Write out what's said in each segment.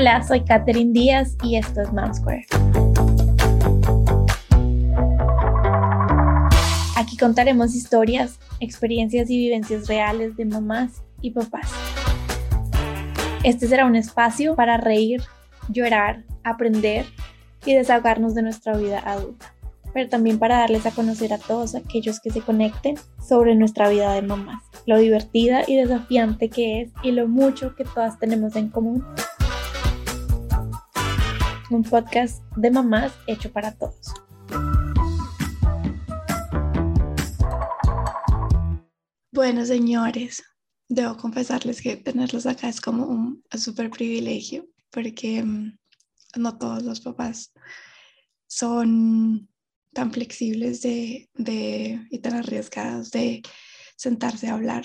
Hola, soy Katherine Díaz y esto es Mom Square. Aquí contaremos historias, experiencias y vivencias reales de mamás y papás. Este será un espacio para reír, llorar, aprender y desahogarnos de nuestra vida adulta, pero también para darles a conocer a todos aquellos que se conecten sobre nuestra vida de mamás, lo divertida y desafiante que es y lo mucho que todas tenemos en común un podcast de mamás hecho para todos. Bueno, señores, debo confesarles que tenerlos acá es como un súper privilegio porque mm, no todos los papás son tan flexibles de, de, y tan arriesgados de sentarse a hablar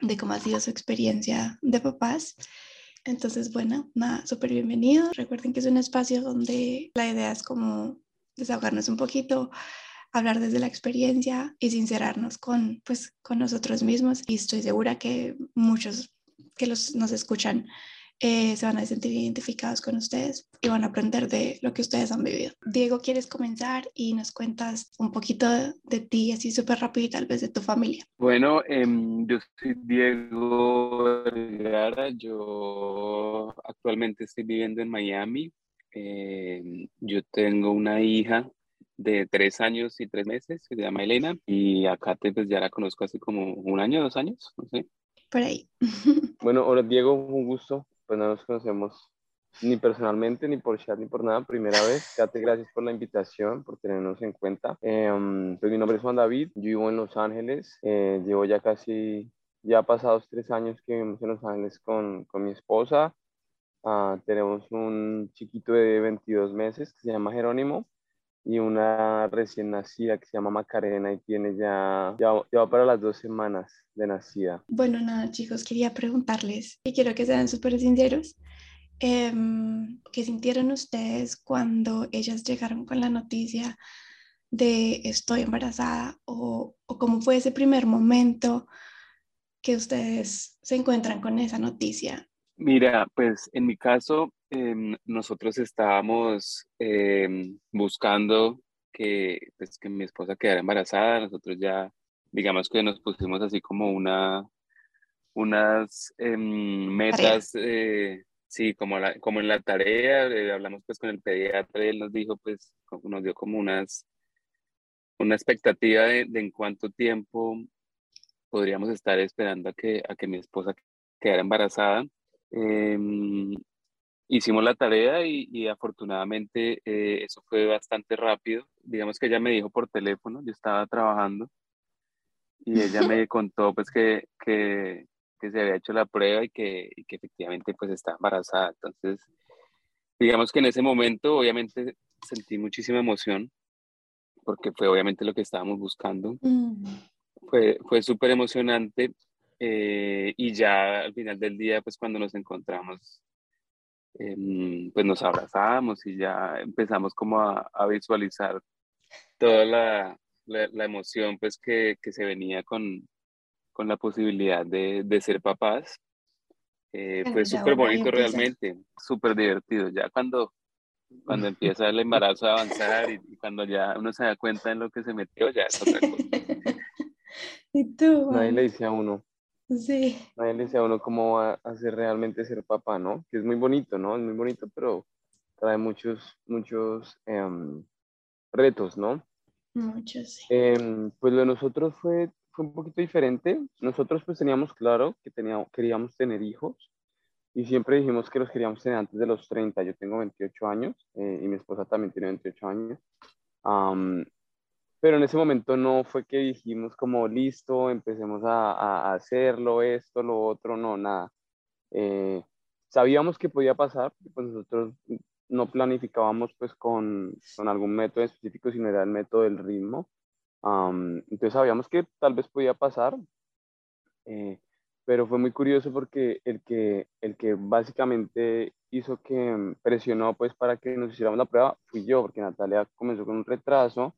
de cómo ha sido su experiencia de papás. Entonces, bueno, nada, súper bienvenido. Recuerden que es un espacio donde la idea es como desahogarnos un poquito, hablar desde la experiencia y sincerarnos con, pues, con nosotros mismos. Y estoy segura que muchos que los, nos escuchan eh, se van a sentir identificados con ustedes y van a aprender de lo que ustedes han vivido. Diego, ¿quieres comenzar y nos cuentas un poquito de, ti, así súper rápido y tal vez de tu familia? Bueno, em, yo soy Diego Vergara, yo actualmente estoy viviendo en Miami. Em, yo tengo una hija de tres años y tres meses, que se llama Elena, y acá pues ya la conozco hace como un año, dos años, no sé. Por ahí. bueno, hola Diego, un gusto pues no nos conocemos ni personalmente, ni por chat, ni por nada, primera vez. Kate, gracias por la invitación, por tenernos en cuenta. Eh, pues mi nombre es Juan David, yo vivo en Los Ángeles, eh, llevo ya casi, ya pasados tres años que vivimos en Los Ángeles con, con mi esposa. Uh, tenemos un chiquito de 22 meses que se llama Jerónimo y una recién nacida que se llama Macarena y tiene ya, ya, va para las dos semanas de nacida. Bueno, nada, chicos, quería preguntarles y quiero que sean súper sinceros. Eh, ¿Qué sintieron ustedes cuando ellas llegaron con la noticia de estoy embarazada o, o cómo fue ese primer momento que ustedes se encuentran con esa noticia? Mira, pues en mi caso, Em, nosotros estábamos em, buscando que, pues, que mi esposa quedara embarazada. Nosotros ya, digamos que nos pusimos así como una, unas em, metas, eh, sí, como, la, como en la tarea. Eh, hablamos pues con el pediatra y él nos dijo, pues, nos dio como unas, una expectativa de, de en cuánto tiempo podríamos estar esperando a que, a que mi esposa quedara embarazada hicimos la tarea y, afortunadamente eh, eso fue bastante rápido. Digamos que ella me dijo por teléfono, yo estaba trabajando y ella me contó pues que, que, que se había hecho la prueba y que, y que, efectivamente pues estaba embarazada. Entonces, digamos que en ese momento obviamente sentí muchísima emoción porque fue obviamente lo que estábamos buscando. Mm. Fue, fue súper emocionante eh, y ya al final del día pues cuando nos encontramos Em, pues nos abrazamos y ya empezamos como a, visualizar toda la, la, emoción pues que, que, se venía con, con la posibilidad de, de ser papás. Eh, fue súper bonito realmente, súper divertido. Ya cuando, cuando empieza el embarazo a avanzar y, cuando ya uno se da cuenta en lo que se metió, ya es otra cosa. ¿Y tú? Nadie le dice a uno. Sí. Nadie le dice a uno cómo va a ser realmente ser papá, ¿no? Que es muy bonito, ¿no? Es muy bonito, pero trae muchos, muchos em, retos, ¿no? Muchos, sí. Em, pues lo de nosotros fue, fue un poquito diferente. Nosotros pues teníamos claro que teníamos, queríamos tener hijos y siempre dijimos que los queríamos tener antes de los 30. Yo tengo 28 años eh, y mi esposa también tiene 28 años pero en ese momento no fue que dijimos como listo, empecemos a, a hacerlo, esto, lo otro, no, nada. Eh, sabíamos que podía pasar, pues nosotros no planificábamos pues con, con, algún método específico, sino era el método del ritmo. entonces sabíamos que tal vez podía pasar, eh, pero fue muy curioso porque el que, el que básicamente hizo que presionó pues para que nos hiciéramos la prueba fui yo, porque Natalia comenzó con un retraso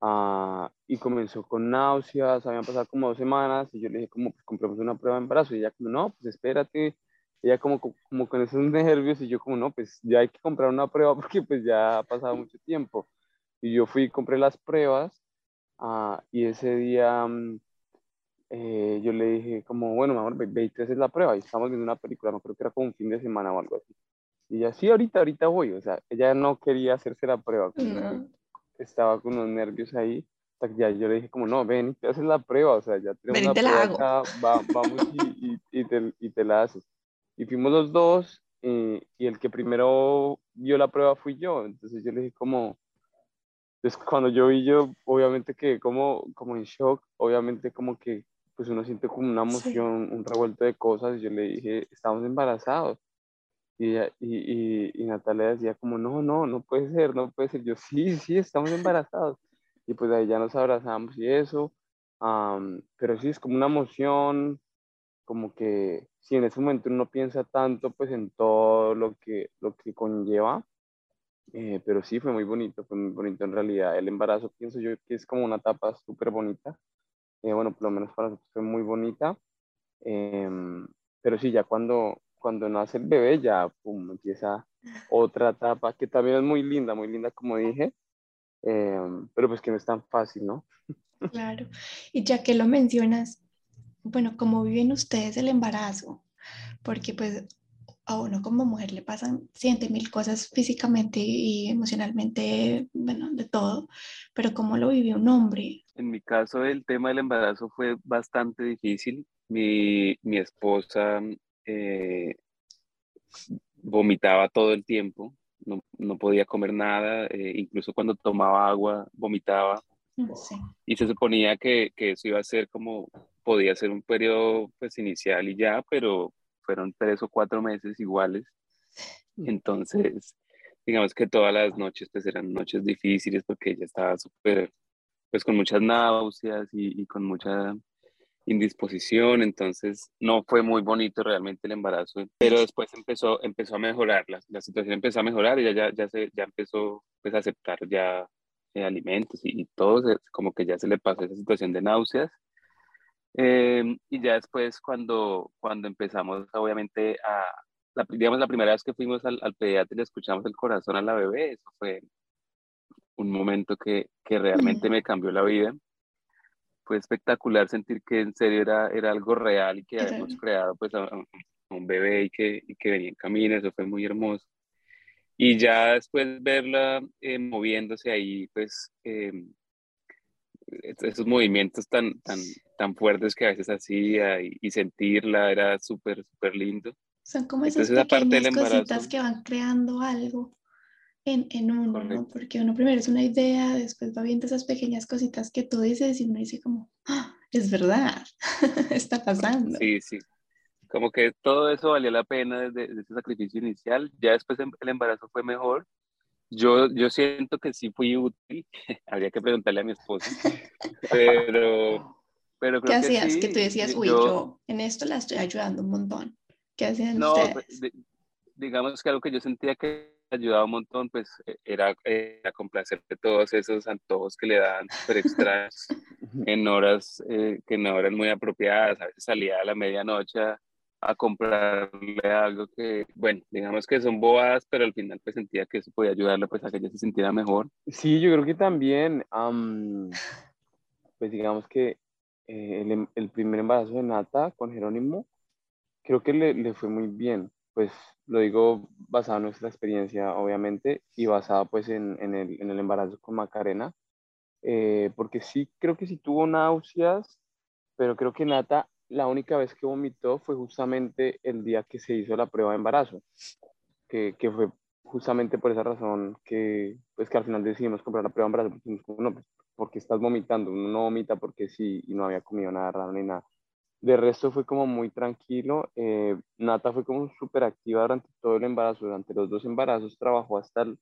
Ah, y comenzó con náuseas, habían pasado como dos semanas y yo le dije como, pues compramos una prueba de embarazo y ella como, no, pues espérate, ella como, como con esos nervios y yo como, no, pues ya hay que comprar una prueba porque pues ya ha pasado mucho tiempo. Y yo fui y compré las pruebas ah, y ese día mm, eh, yo le dije como, bueno, mi amor, ve, ve y te haces la prueba. Y estamos viendo una película, no creo que era como un fin de semana o algo así. Y ella, sí, ahorita, ahorita voy. O sea, ella no quería hacerse la prueba. Estaba con unos nervios ahí. Hasta que ya yo le dije como, no, ven y te haces la prueba. O sea, ya tenemos ven, la prueba vamos y, y, y, te, y te la haces. Y fuimos los dos y, y el que primero vio la prueba fui yo. Entonces yo le dije como, pues cuando yo vi yo, obviamente que como, como en shock, obviamente como que pues uno siente como una emoción, un revuelto de cosas. Y yo le dije, estamos embarazados. Y, y, y, y, Natalia decía como, no, no, no puede ser, no puede ser. Yo, sí, sí, estamos embarazados. Y pues ahí ya nos abrazamos y eso. pero sí, es como una emoción, como que si en ese momento uno piensa tanto pues en todo lo que, lo que conlleva, eh, pero sí fue muy bonito, fue muy bonito en realidad. El embarazo pienso yo que es como una etapa súper bonita. Eh, bueno, por lo menos para nosotros fue muy bonita. Em, pero sí, ya cuando, cuando nace el bebé, ya pum, empieza otra etapa que también es muy linda, muy linda, como dije, em, pero pues que no es tan fácil, ¿no? Claro, y ya que lo mencionas, bueno, ¿cómo viven ustedes el embarazo? Porque pues a uno como mujer le pasan siente mil cosas físicamente y emocionalmente, bueno, de todo, pero ¿cómo lo vive un hombre? En mi caso el tema del embarazo fue bastante difícil. Mi, mi esposa eh, vomitaba todo el tiempo, no, no podía comer nada, eh, incluso cuando tomaba agua vomitaba. Mm, y se suponía que, que, eso iba a ser como, podía ser un periodo pues inicial y ya, pero fueron tres o cuatro meses iguales. Entonces, digamos que todas las noches pues eran noches difíciles porque ella estaba súper, pues con muchas náuseas y, y, con mucha indisposición, entonces no fue muy bonito realmente el embarazo, pero después empezó, empezó a mejorar, la, la situación empezó a mejorar y ya, ya, ya, se, ya empezó pues, a aceptar ya eh, alimentos y, y, todo, como que ya se le pasó esa situación de náuseas. Eh, y ya después cuando, cuando empezamos obviamente a, la, digamos la primera vez que fuimos al, al pediatra y le escuchamos el corazón a la bebé, eso fue un momento que, que realmente me cambió la vida fue espectacular sentir que en serio era, era algo real y que habíamos creado pues a, a, un bebé y que, y que venía en camino, eso fue muy hermoso. Y ya después verla eh, moviéndose ahí, pues eh, esos movimientos tan, tan, tan fuertes que a veces hacía y, y sentirla era súper, súper lindo. Son como esas Entonces, pequeñas cositas que van creando algo en, en uno, ¿no? Porque uno primero es una idea, después va viendo esas pequeñas cositas que tú dices y uno dice como, ¡Ah, es verdad, está pasando. Sí, sí. Como que todo eso valió la pena desde, desde ese sacrificio inicial. Ya después em, el embarazo fue mejor. Yo, yo siento que sí fui útil. Habría que preguntarle a mi esposa. Pero, pero creo ¿Qué hacías? sí. Que tú decías, uy, yo, yo, en esto la estoy ayudando un montón. ¿Qué hacían no, ustedes? pues, digamos que algo que yo sentía que ayudaba un montón, pues e, era, era complacer de todos esos antojos que le daban súper extraños en horas eh, que no eran muy apropiadas. A veces salía a la medianoche a, a, comprarle algo que, bueno, digamos que son bobadas, pero al final pues sentía que eso podía ayudarle pues a que ella se sintiera mejor. Sí, yo creo que también, um, pues digamos que eh, el, em, el, primer embarazo de Nata con Jerónimo, creo que le, le fue muy bien pues lo digo basado en nuestra experiencia, obviamente, y basado pues en, en, el, en el, embarazo con Macarena, eh, porque sí, creo que sí tuvo náuseas, pero creo que Nata la única vez que vomitó fue justamente el día que se hizo la prueba de embarazo, que, que fue justamente por esa razón que, pues que al final decidimos comprar la prueba de embarazo, porque no, pues, porque estás vomitando, uno no vomita porque sí, y no había comido nada raro ni nada. De resto fue como muy tranquilo. Eh, Nata fue como súper activa durante todo el embarazo, durante los dos embarazos trabajó hasta el,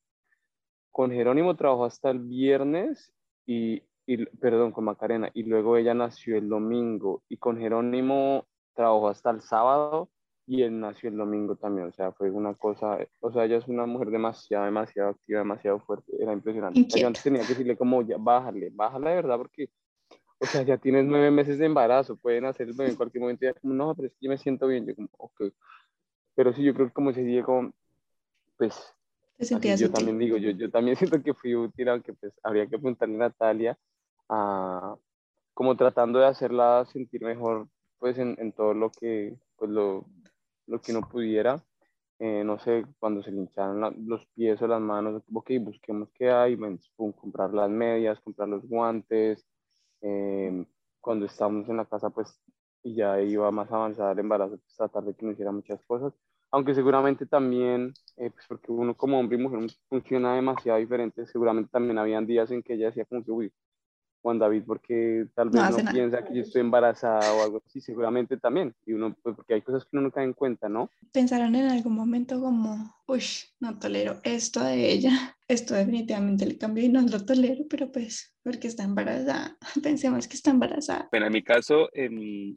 con Jerónimo trabajó hasta el viernes y, y, perdón, con Macarena, y luego ella nació el domingo y con Jerónimo trabajó hasta el sábado y él nació el domingo también, o sea, fue una cosa, o sea, ella es una mujer demasiado, demasiado activa, demasiado fuerte, era impresionante. Yo antes tenía que decirle como, ya, bájale, bájale de verdad, porque o sea, ya tienes nueve meses de embarazo, pueden hacer el bebé en cualquier momento, ya como, no, pero es que yo me siento bien, yo como, ok. pero sí, yo creo que como se Diego, pues yo también digo, yo, yo también siento que fui útil, aunque pues habría que preguntarle a Natalia, a, como tratando de hacerla sentir mejor pues en, en todo lo que, pues lo, lo que no pudiera. Eh, no sé, cuando se le hincharon los pies o las manos, ok, busquemos qué hay, comprar las medias, comprar los guantes. Eh, cuando estamos en la casa, pues, y ya iba más avanzada el embarazo, pues tratar de que no hiciera muchas cosas. Aunque seguramente también, eh, pues porque uno como hombre y mujer funciona demasiado diferente, seguramente también habían días en que ella decía como que, uy, Juan David porque tal vez no, piensa que yo estoy embarazada o algo así, seguramente también. Y uno, pues porque hay cosas que uno no cae en cuenta, ¿no? Pensaron en algún momento como, uy, no tolero esto de ella, esto definitivamente le cambió y no lo tolero, pero pues porque está embarazada, pensemos que está embarazada. Bueno, en mi caso, em,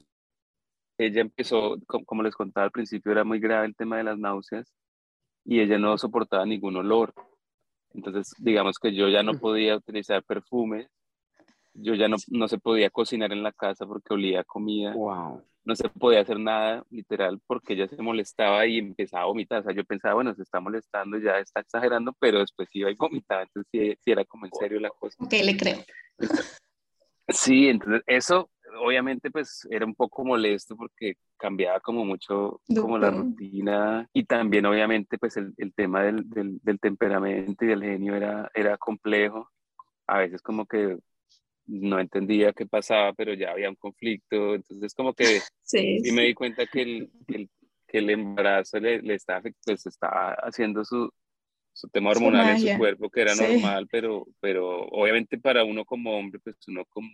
ella empezó, como les contaba al principio, era muy grave el tema de las náuseas y ella no soportaba ningún olor. Entonces, digamos que yo ya no podía utilizar perfumes yo ya no, no se podía cocinar en la casa porque olía a comida. Wow. No se podía hacer nada, literal, porque ella se molestaba y empezaba a vomitar. O sea, yo pensaba, bueno, se está molestando, ya está exagerando, pero después iba y vomitaba. Entonces, sí, era como en serio la cosa. Ok, le creo. Sí, entonces eso obviamente pues era un poco molesto porque cambiaba como mucho como la rutina y también obviamente pues el, el tema del, del, del, temperamento y del genio era, era complejo. A veces como que no entendía qué pasaba, pero ya había un conflicto, entonces como que sí, y me di cuenta que el, el, que el embarazo le, le estaba, pues, estaba haciendo su, su tema hormonal en su cuerpo, que era normal, pero, pero obviamente para uno como hombre, pues uno como,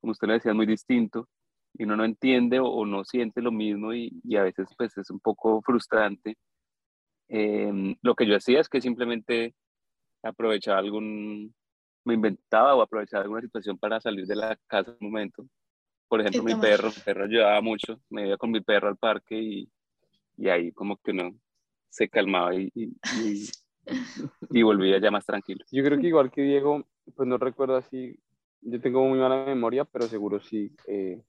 como usted le decía, es muy distinto, y uno no entiende o, no siente lo mismo y, y, a veces pues es un poco frustrante. Em, lo que yo hacía es que simplemente aprovechaba algún me inventaba o aprovechaba alguna situación para salir de la casa en un momento. Por ejemplo, mi perro, mi perro ayudaba mucho, me iba con mi perro al parque y, y ahí como que uno se calmaba y, y, y, volvía ya más tranquilo. Yo creo que igual que Diego, pues no recuerdo así, yo tengo muy mala memoria, pero seguro sí, eh,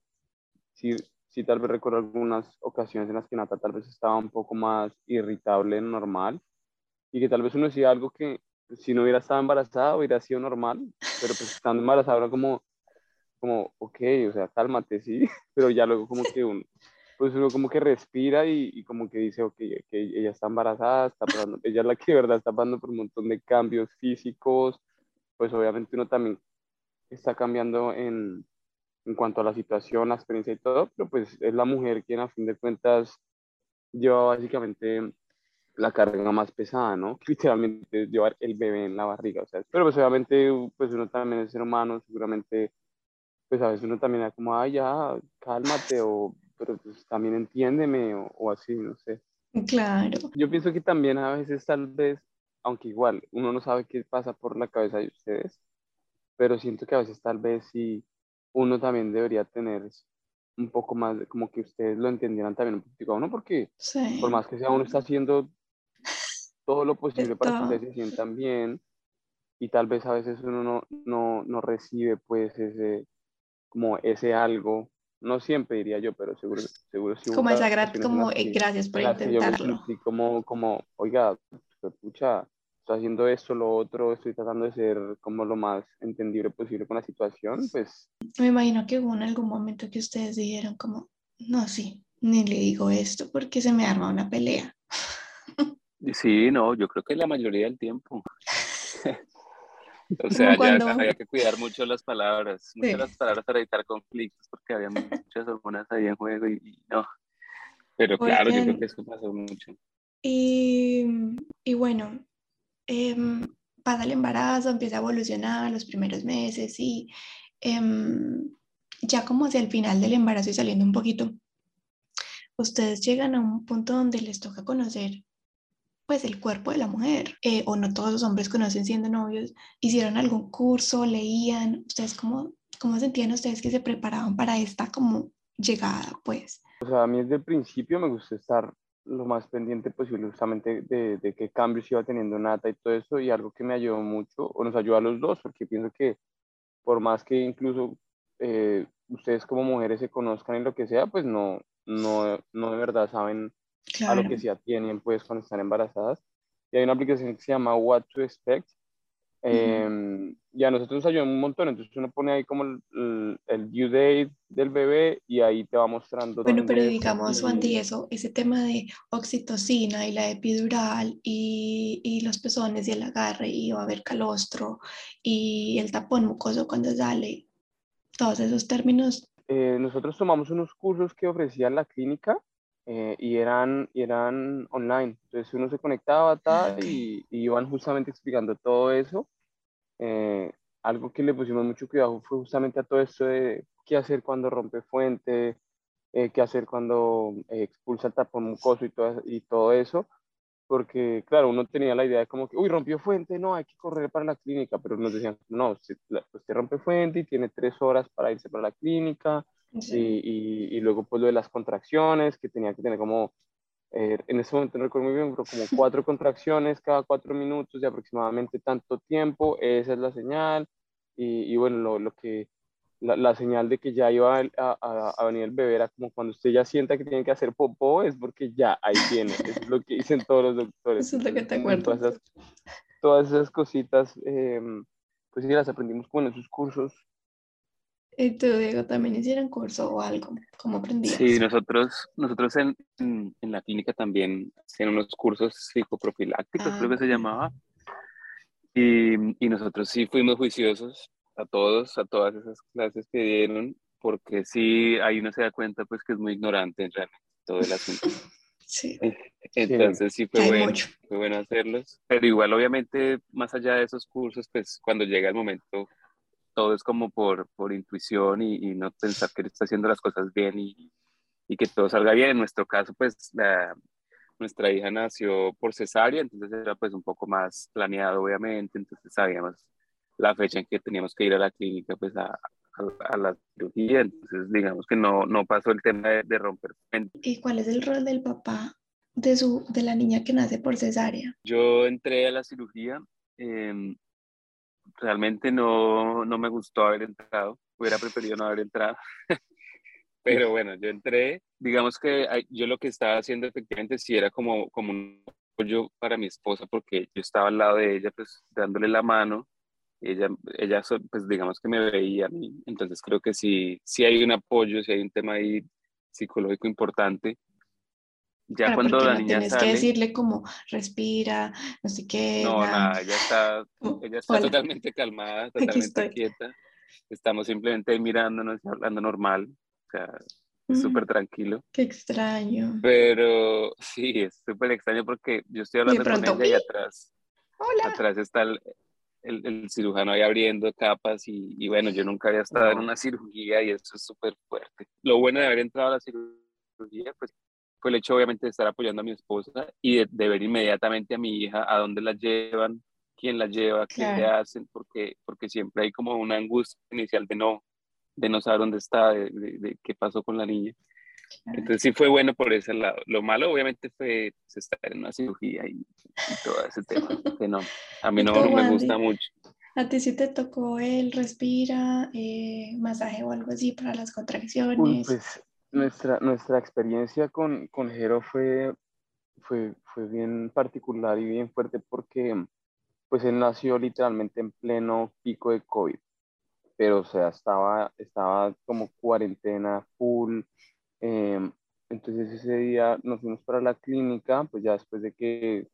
sí, sí tal vez recuerdo algunas ocasiones en las que Nata tal vez estaba un poco más irritable normal y que tal vez uno decía algo que si no hubiera estado embarazada hubiera sido normal, pero pues estando embarazada era como, como, ok, o sea, cálmate, sí, pero ya luego como que uno, pues uno como que respira y, y como que dice, ok, que ella está embarazada, está pasando, ella es la que de verdad está pasando por un montón de cambios físicos, pues obviamente uno también está cambiando en, en cuanto a la situación, la experiencia y todo, pero pues es la mujer quien a fin de cuentas lleva básicamente la carga más pesada, ¿no? Literalmente llevar el bebé en la barriga, o sea, pero pues obviamente pues uno también es ser humano, seguramente pues a veces uno también es como, ay, ya, cálmate, o, pero pues también entiéndeme, o, o así, no sé. Claro. Yo pienso que también a veces tal vez, aunque igual uno no sabe qué pasa por la cabeza de ustedes, pero siento que a veces tal vez sí uno también debería tener un poco más, como que ustedes lo entendieran también un poquito uno, porque por más que sea uno está haciendo todo lo posible para que ustedes se sientan bien y tal vez a veces uno no, no, no recibe pues ese, como ese algo, no siempre diría yo, pero seguro, seguro sí. Como esa gracia, como gracias por intentarlo. como, como, oiga, escucha, estoy haciendo esto, lo otro, estoy tratando de ser como lo más entendible posible con la situación, pues... Me imagino que hubo en algún momento que ustedes dijeron como, no, sí, ni le digo esto porque se me arma una pelea. Sí, no, yo creo que la mayoría del tiempo. o sea, ya había que cuidar mucho las palabras, muchas las palabras para evitar conflictos, porque había muchas hormonas ahí en juego y, no. Pero claro, yo creo que eso pasó mucho. Y, y bueno, eh, pasa el embarazo, empieza a evolucionar los primeros meses y em, ya como hacia el final del embarazo y saliendo un poquito, ustedes llegan a un punto donde les toca conocer pues el cuerpo de la mujer, eh, o no todos los hombres conocen siendo novios, hicieron algún curso, leían, ustedes cómo, cómo sentían ustedes que se preparaban para esta como llegada, pues. O sea, a mí desde el principio me gusta estar lo más pendiente posible justamente de, de qué cambios iba teniendo Nata y todo eso, y algo que me ayudó mucho, o nos ayuda a los dos, porque pienso que por más que incluso eh, ustedes como mujeres se conozcan en lo que sea, pues no, no, no de verdad saben a lo que ya tienen pues cuando están embarazadas. Y hay una aplicación que se llama What to Expect. Em, y a nosotros nos ayuda un montón, entonces uno pone ahí como el, el, due date del bebé y ahí te va mostrando. Bueno, pero digamos, Wandy, eso, ese tema de oxitocina y la epidural y, y, los pezones y el agarre y va a haber calostro y el tapón mucoso cuando sale, todos esos términos. Eh, nosotros tomamos unos cursos que ofrecía la clínica eh, y, eran, eran online. Entonces uno se conectaba tal, y, y, iban justamente explicando todo eso. Eh, algo que le pusimos mucho cuidado fue justamente a todo esto de qué hacer cuando rompe fuente, eh, qué hacer cuando expulsa el tapón mucoso y todo, y eso. Porque, claro, uno tenía la idea de como que, uy, rompió fuente, no, hay que correr para la clínica, pero nos decían, no, usted, usted rompe fuente y tiene tres horas para irse para la clínica, y, y, luego pues lo de las contracciones, que tenía que tener como, eh, en ese momento no recuerdo muy bien, pero como cuatro contracciones cada cuatro minutos de aproximadamente tanto tiempo, esa es la señal. Y, y bueno, lo, lo que, la, la, señal de que ya iba a, a, a, venir el bebé era como cuando usted ya sienta que tiene que hacer popó, es porque ya ahí tiene. Eso es lo que dicen todos los doctores. Eso es lo que te acuerdas. Todas esas, todas esas cositas, eh, pues sí, las aprendimos con esos cursos ¿Y tú, Diego, también hicieron curso o algo? ¿Cómo aprendías? Sí, nosotros, nosotros en, en, la clínica también hacían unos cursos psicoprofilácticos, creo que se ah, llamaba. Y, y, nosotros sí fuimos juiciosos a todos, a todas esas clases que dieron, porque sí, ahí uno se da cuenta pues que es muy ignorante en realidad todo el asunto. Sí. Entonces sí fue bueno, fue bueno hacerlos. Pero igual, obviamente, más allá de esos cursos, pues cuando llega el momento todo es como por, por intuición y, y, no pensar que está haciendo las cosas bien y, y, que todo salga bien. En nuestro caso, pues la, nuestra hija nació por cesárea, entonces era pues un poco más planeado, obviamente, entonces sabíamos la fecha en que teníamos que ir a la clínica, pues a, a, la cirugía, entonces digamos que no, no pasó el tema de, de romper. ¿Y cuál es el rol del papá de, su, de la niña que nace por cesárea? Yo entré a la cirugía. Eh, realmente no, no me gustó haber entrado, hubiera preferido no haber entrado. Pero bueno, yo entré, digamos que yo lo que estaba haciendo efectivamente sí era como, como un apoyo para mi esposa, porque yo estaba al lado de ella, pues dándole la mano, ella, ella pues digamos que me veía a mí, entonces creo que sí, sí hay un apoyo, sí hay un tema ahí psicológico importante, ya cuando la niña tienes que decirle como respira, no sé qué. No, nada, ella está, ella está totalmente calmada, totalmente quieta. Estamos simplemente mirándonos y hablando normal. O sea, es súper tranquilo. Qué extraño. Pero sí, es súper extraño porque yo estoy hablando con ella y atrás, Hola. atrás está el, el, el, cirujano ahí abriendo capas y, y, bueno, yo nunca había estado en una cirugía y eso es súper fuerte. Lo bueno de haber entrado a la cirugía, pues fue el hecho obviamente de estar apoyando a mi esposa y de, ver inmediatamente a mi hija a dónde la llevan, quién la lleva, qué le hacen, porque, porque siempre hay como una angustia inicial de no, de no saber dónde está, de, de, qué pasó con la niña. Entonces sí fue bueno por ese lado. Lo malo obviamente fue pues, estar en una cirugía y, todo ese tema, que no, a mí no, me gusta mucho. ¿A ti sí te tocó el respira, eh, masaje o algo así para las contracciones? Uy, pues nuestra, nuestra experiencia con, con Jero fue, fue, fue bien particular y bien fuerte porque pues él nació literalmente en pleno pico de COVID, pero o sea, estaba, estaba como cuarentena full. Em, entonces ese día nos fuimos para la clínica, pues ya después de que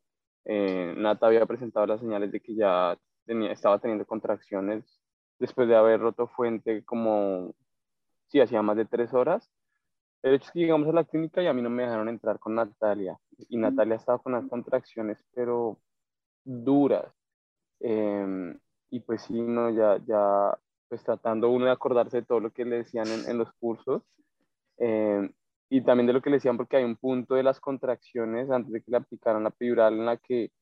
eh, Nata había presentado las señales de que ya tenía, estaba teniendo contracciones después de haber roto fuente como, sí, hacía más de tres horas. El hecho es que llegamos a la clínica y a mí no me dejaron entrar con Natalia. Y Natalia estaba con las contracciones, pero duras. Em, y pues sí, no, ya, ya, pues tratando uno de acordarse de todo lo que le decían en, en los cursos. Em, y también de lo que le decían, porque hay un punto de las contracciones antes de que le aplicaran la epidural en la que,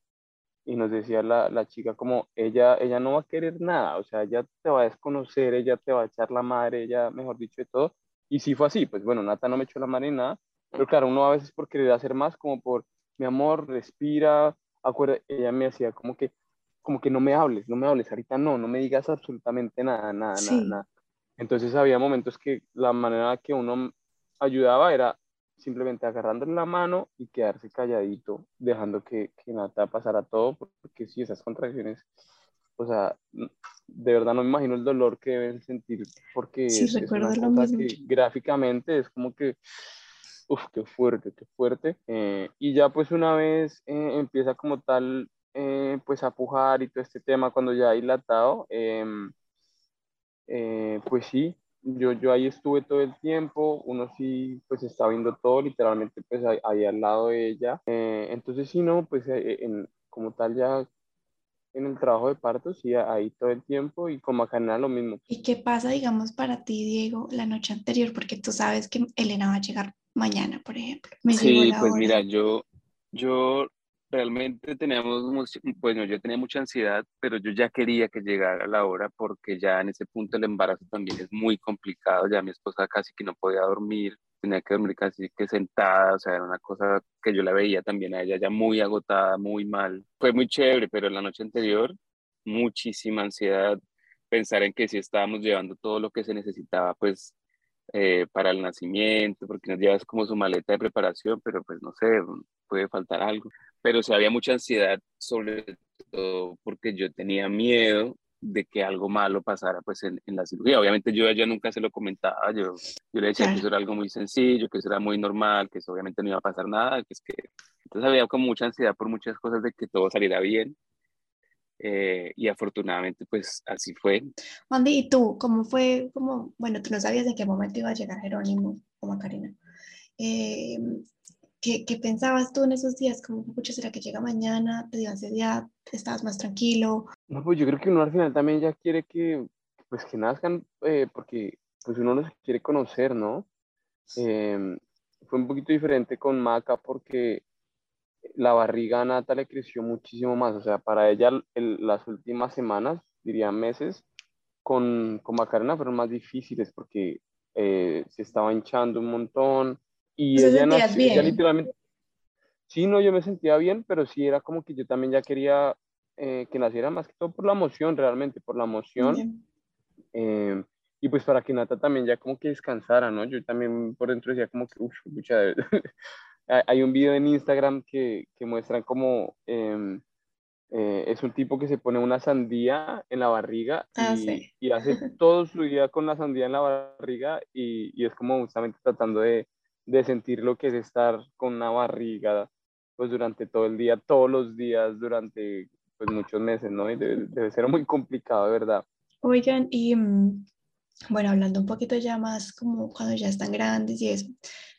y nos decía la, la chica como, ella, ella no va a querer nada, o sea, ella te va a desconocer, ella te va a echar la madre, ella, mejor dicho, de todo, y si fue así, pues bueno, Nata no me echó la mano ni nada, pero claro, uno a veces por querer hacer más, como por, mi amor, respira, acuerda, ella me hacía como que, como que no me hables, no me hables, ahorita no, no me digas absolutamente nada, nada, nada, nada. Entonces había momentos que la manera que uno ayudaba era simplemente agarrándole la mano y quedarse calladito, dejando que, que Nata pasara todo, porque si esas contracciones, o sea, de verdad no me imagino el dolor que deben sentir, porque sí, es, una cosa mismo. que gráficamente es como que, uff, qué fuerte, qué fuerte. Eh, y ya pues una vez eh, empieza como tal, eh, pues a pujar y todo este tema, cuando ya ha dilatado, em, eh, pues sí, yo, yo ahí estuve todo el tiempo, uno sí, pues estaba viendo todo, literalmente, pues ahí, ahí al lado de ella. Eh, entonces, sí, no, pues eh, en, como tal ya en el trabajo de parto, sí, ahí todo el tiempo y con Macarena lo mismo. ¿Y qué pasa, digamos, para ti, Diego, la noche anterior? Porque tú sabes que Elena va a llegar mañana, por ejemplo. Me Sí, pues hora. mira, yo, yo realmente teníamos, bueno, yo tenía mucha ansiedad, pero yo ya quería que llegara la hora porque ya en ese punto el embarazo también es muy complicado, ya mi esposa casi que no podía dormir, tenía que dormir casi que sentada, o sea, era una cosa que yo la veía también a ella ya muy agotada, muy mal. Fue muy chévere, pero la noche anterior, muchísima ansiedad, pensar en que si estábamos llevando todo lo que se necesitaba, pues eh, para el nacimiento, porque nos llevas como su maleta de preparación, pero pues no sé, puede faltar algo. Pero sí había mucha ansiedad, sobre todo porque yo tenía miedo de que algo malo pasara pues en, en la cirugía. Obviamente yo a ella nunca se lo comentaba, yo, yo le decía Claro. que eso era algo muy sencillo, que eso era muy normal, que eso obviamente no iba a pasar nada, que es que... Entonces había como mucha ansiedad por muchas cosas de que todo saliera bien. eh, y afortunadamente pues así fue. Andy, ¿y tú? ¿Cómo fue? Como, bueno, tú no sabías en qué momento iba a llegar Jerónimo o Macarena. Eh, ¿qué, qué pensabas tú en esos días? Como, pucha, ¿será que llega mañana? ¿Te dio ansiedad? ¿Estabas más tranquilo? No, pues yo creo que uno al final también ya quiere que, pues que nazcan, eh, porque pues uno los quiere conocer, ¿no? Eh, fue un poquito diferente con Maca porque la barriga a Nata le creció muchísimo más, o sea, para ella el- las últimas semanas, diría meses, con, con Macarena fueron más difíciles porque eh, se estaba hinchando un montón y ¿Te ella sentías nació, ella bien? literalmente, sí, no, yo me sentía bien, pero sí era como que yo también ya quería eh, que naciera más que todo por la emoción, realmente, por la emoción. Eh, y pues para que Nata también ya como que descansara, ¿no? Yo también por dentro decía como que, uff, hay- hay un video en Instagram que, que muestran como em, eh, es un tipo que se pone una sandía en la barriga Ah, y, sí. y hace todo su día con la sandía en la barriga y, y es como justamente tratando de, de sentir lo que es estar con una barriga pues durante todo el día, todos los días, durante pues muchos meses, ¿no? Y debe, debe ser muy complicado, de verdad. Oigan, y mm, bueno, hablando un poquito ya más como cuando ya están grandes y eso,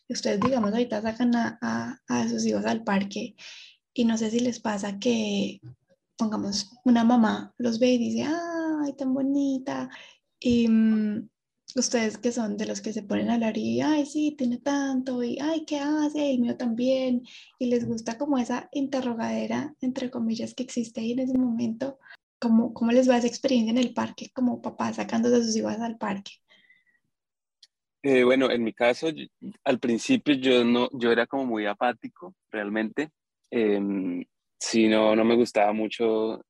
ustedes digamos ahorita sacan a, a, a sus hijos al parque y no sé si les pasa que, pongamos, una mamá los ve y dice, ay, tan bonita, y mm, ustedes que son de los que se ponen a hablar y, ay, sí, tiene tanto, y, ay, ¿qué hace? El mío también, y les gusta como esa interrogadera, entre comillas, que existe ahí en ese momento. ¿Cómo, cómo les va esa experiencia en el parque como papá sacando a sus hijos al parque? Eh, bueno, en mi caso, al principio yo no, yo era como muy apático, realmente. Em, sí, no, no me gustaba mucho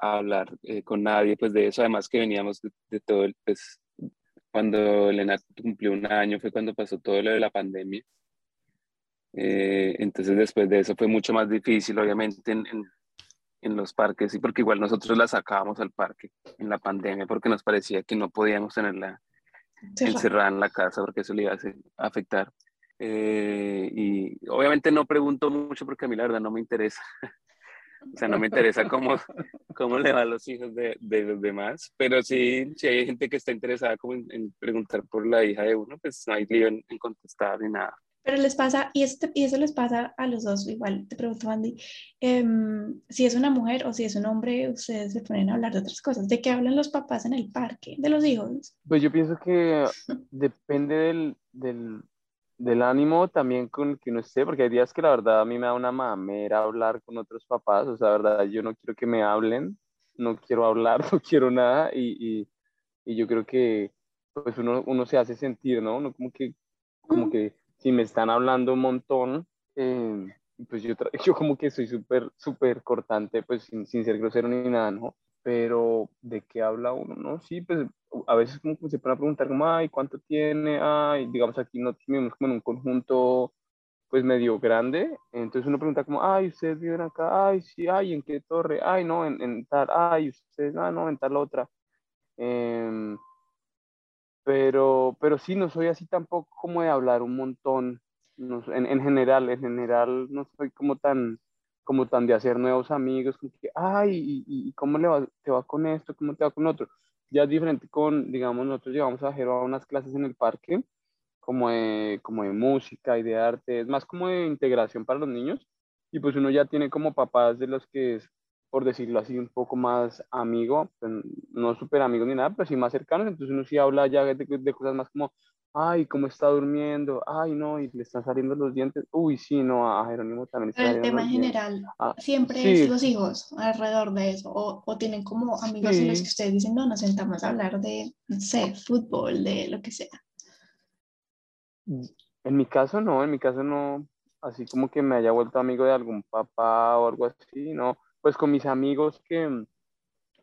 hablar eh, con nadie, pues de eso, además que veníamos de, de todo el, pues, cuando Elena cumplió un año fue cuando pasó todo lo de la pandemia. Eh, entonces después de eso fue mucho más difícil, obviamente, en, en, en los parques, sí, porque igual nosotros la sacábamos al parque en la pandemia porque nos parecía que no podíamos tenerla encerrada en la casa porque eso le iba a afectar. Eh, y obviamente no pregunto mucho porque a mí la verdad no me interesa. O sea, no me interesa cómo, cómo le va a los hijos de, de los demás, pero sí, si hay gente que está interesada como en, en preguntar por la hija de uno, pues no hay lío en, en contestar ni nada. Pero les pasa, y eso, te- y eso les pasa a los dos, igual te pregunto, Andy, em, si es una mujer o si es un hombre, ustedes se ponen a hablar de otras cosas. ¿De qué hablan los papás en el parque? De los hijos. Pues yo pienso que depende del, del, del ánimo también con que uno esté, porque hay días que la verdad a mí me da una mamera hablar con otros papás, o sea, la verdad yo no quiero que me hablen, no quiero hablar, no quiero nada, y, y, y yo creo que pues uno, uno se hace sentir, ¿no? Uno como que, como que si me están hablando un montón, eh, pues yo, yo como que soy súper, súper cortante, pues sin, sin ser grosero ni nada, ¿no? Pero ¿de qué habla uno? No, sí, pues a veces como se pueden preguntar como, ay, ¿cuánto tiene? Ay, digamos aquí no vivimos como en un conjunto pues medio grande, entonces uno pregunta como, ay, ustedes viven acá, ay, sí, ay, ¿en qué torre? Ay, no, en, en tal, ay, ustedes, ah, no, en tal otra. Em, pero, pero sí, no soy así tampoco como de hablar un montón, no, en, en, general, en general no soy como tan, como tan de hacer nuevos amigos, como que, ay, ¿y, y cómo le va, te va con esto? ¿Cómo te va con otro? Ya es diferente con, digamos, nosotros llevamos a Jero a unas clases en el parque, como de, como de música y de arte, es más como de integración para los niños, y pues uno ya tiene como papás de los que es, por decirlo así, un poco más amigo, pues, no súper amigos ni nada, pero sí más cercanos, entonces uno sí habla ya de, de cosas más como, ay, cómo está durmiendo, ay, no, y le están saliendo los dientes, uy, sí, no, a Jerónimo también Pero el tema en general, ah, siempre sí. es los hijos alrededor de eso, o, o tienen como amigos sí. en los que ustedes dicen, no, nos sentamos a hablar de, no sé, fútbol, de lo que sea. En mi caso no, en mi caso no, así como que me haya vuelto amigo de algún papá o algo así, no, pues con mis amigos que,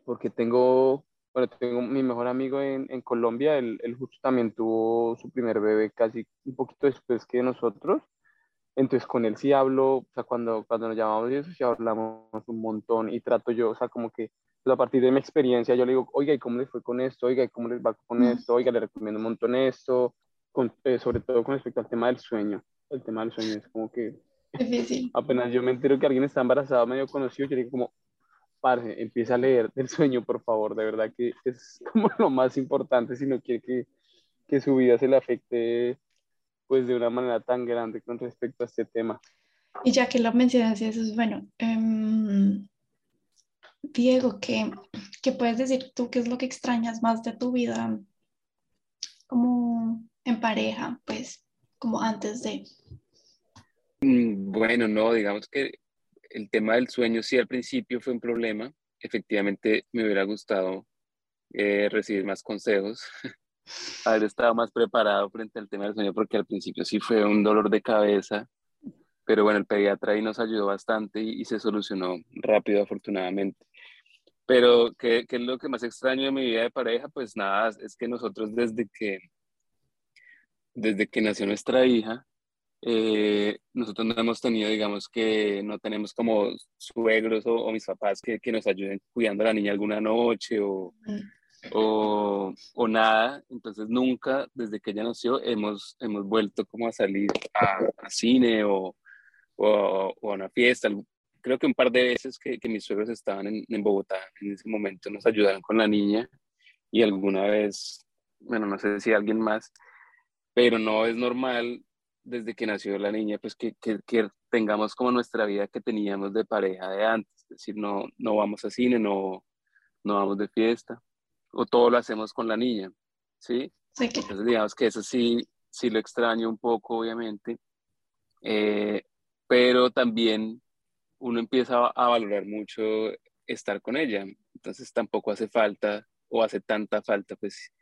porque tengo bueno, tengo mi mejor amigo en, en Colombia, él, él, justo también tuvo su primer bebé casi un poquito después que nosotros. Entonces con él sí hablo, o sea, cuando, cuando nos llamamos y eso, sí hablamos un montón y trato yo, o sea, como que pues, a partir de mi experiencia yo le digo, oiga, ¿y cómo les fue con esto? Oiga, ¿y cómo les va con esto? Oiga, le recomiendo un montón esto, con, eh, sobre todo con respecto al tema del sueño. El tema del sueño es como que... Difícil. Apenas yo me entero que alguien está embarazado medio conocido, yo digo como, parce, empieza a leer del sueño, por favor, de verdad que es como lo más importante si no quiere que, que su vida se le afecte pues de una manera tan grande con respecto a este tema. Y ya que lo mencionas, eso es bueno. Um, Diego, ¿qué, ¿qué puedes decir tú? ¿Qué es lo que extrañas más de tu vida como en pareja, pues, como antes de? Bueno, no, digamos que el tema del sueño sí al principio fue un problema. Efectivamente me hubiera gustado eh, recibir más consejos, haber estado más preparado frente al tema del sueño, porque al principio sí fue un dolor de cabeza, pero bueno, el pediatra ahí nos ayudó bastante y, se solucionó rápido afortunadamente. Pero ¿qué, ¿qué, es lo que más extraño de mi vida de pareja? Pues nada, es que nosotros desde que, desde que nació nuestra hija, eh, nosotros no hemos tenido, digamos que no tenemos como suegros o, o mis papás que, que, nos ayuden cuidando a la niña alguna noche o, o, o, nada. Entonces nunca, desde que ella nació, hemos, hemos vuelto como a salir a, a cine o, o, a una fiesta. Creo que un par de veces que, que mis suegros estaban en, en Bogotá en ese momento nos ayudaron con la niña y alguna vez, bueno, no sé si alguien más, pero no es normal desde que nació la niña, pues que, que, que, tengamos como nuestra vida que teníamos de pareja de antes, es decir, no, no vamos a cine, no, no vamos de fiesta, o todo lo hacemos con la niña, ¿sí? sí. Entonces digamos que eso sí, sí lo extraño un poco, obviamente, eh, pero también uno empieza a valorar mucho estar con ella, entonces tampoco hace falta o hace tanta falta, pues,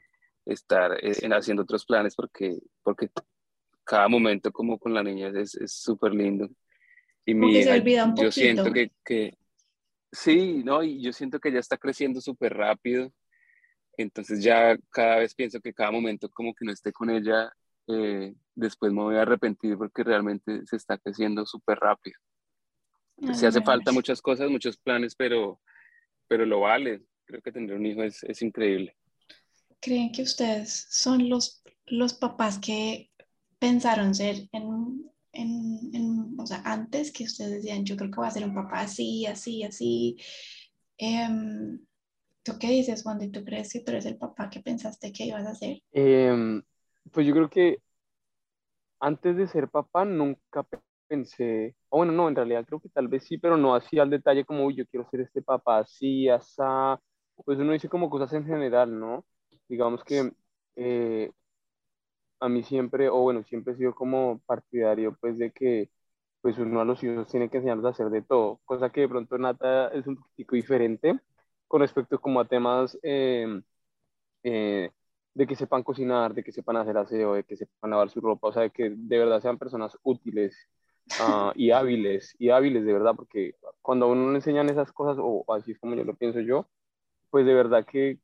estar eh, haciendo otros planes porque, porque cada momento como con la niña es súper lindo. Y mi hija, se olvida un yo siento que, que, sí, ¿no? Y yo siento que ella está creciendo súper rápido. Entonces ya cada vez pienso que cada momento como que no esté con ella, eh, después me voy a arrepentir porque realmente se está creciendo súper rápido. Ay, se hace falta muchas cosas, muchos planes, pero, pero lo vale. Creo que tener un hijo es, es increíble. ¿Creen que ustedes son los, los papás que pensaron ser en, en, en, o sea, antes que ustedes decían, yo creo que va a ser un papá así, así, así. Eh, ¿Tú qué dices, Juan? ¿Tú crees que tú eres el papá que pensaste que ibas a ser? Eh, pues yo creo que antes de ser papá nunca pensé, o bueno, no, en realidad creo que tal vez sí, pero no así al detalle como, uy, yo quiero ser este papá así, así. Pues uno dice como cosas en general, ¿no? Digamos que eh, a mí siempre, o bueno, siempre he sido como partidario pues de que pues uno a los hijos tiene que enseñarlos a hacer de todo, cosa que de pronto Nata es un poquitico diferente con respecto como a temas eh, eh, de que sepan cocinar, de que sepan hacer aseo, de que sepan lavar su ropa, o sea, de que de verdad sean personas útiles uh, y hábiles, y hábiles de verdad, porque cuando a uno le enseñan esas cosas, o así es como yo lo pienso yo, pues de verdad que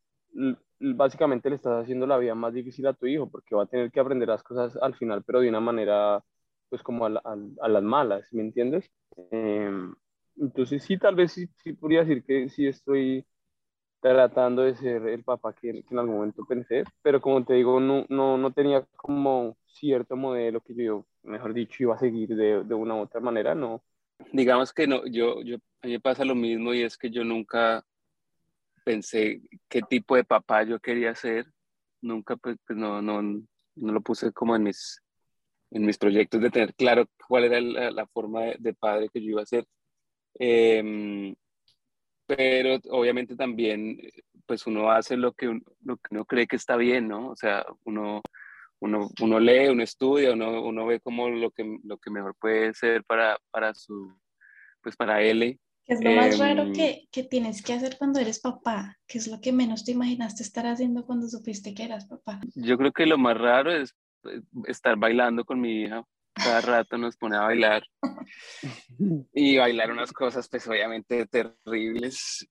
básicamente le estás haciendo la vida más difícil a tu hijo porque va a tener que aprender las cosas al final, pero de una manera, pues como a, las malas, ¿me entiendes? Em, entonces sí, tal vez sí, sí, podría decir que sí estoy tratando de ser el papá que, en algún momento pensé, pero como te digo, no, no, no tenía como cierto modelo que yo, mejor dicho, iba a seguir de, de una u otra manera, no. Digamos que no, yo, yo, a mí me pasa lo mismo y es que yo nunca pensé qué tipo de papá yo quería ser, nunca pues, pues no, no, no lo puse como en mis, en mis proyectos de tener claro cuál era la, la forma de, padre que yo iba a ser. Em, pero obviamente también pues uno hace lo que, lo que uno cree que está bien, ¿no? O sea, uno, uno, uno lee, uno estudia, uno, uno ve como lo que, lo que mejor puede ser para, para su, pues para él ¿Qué es lo más raro em, que, que, tienes que hacer cuando eres papá? ¿Qué es lo que menos te imaginaste estar haciendo cuando supiste que eras papá? Yo creo que lo más raro es pues, estar bailando con mi hija. Cada rato nos pone a bailar y bailar unas cosas pues obviamente terribles.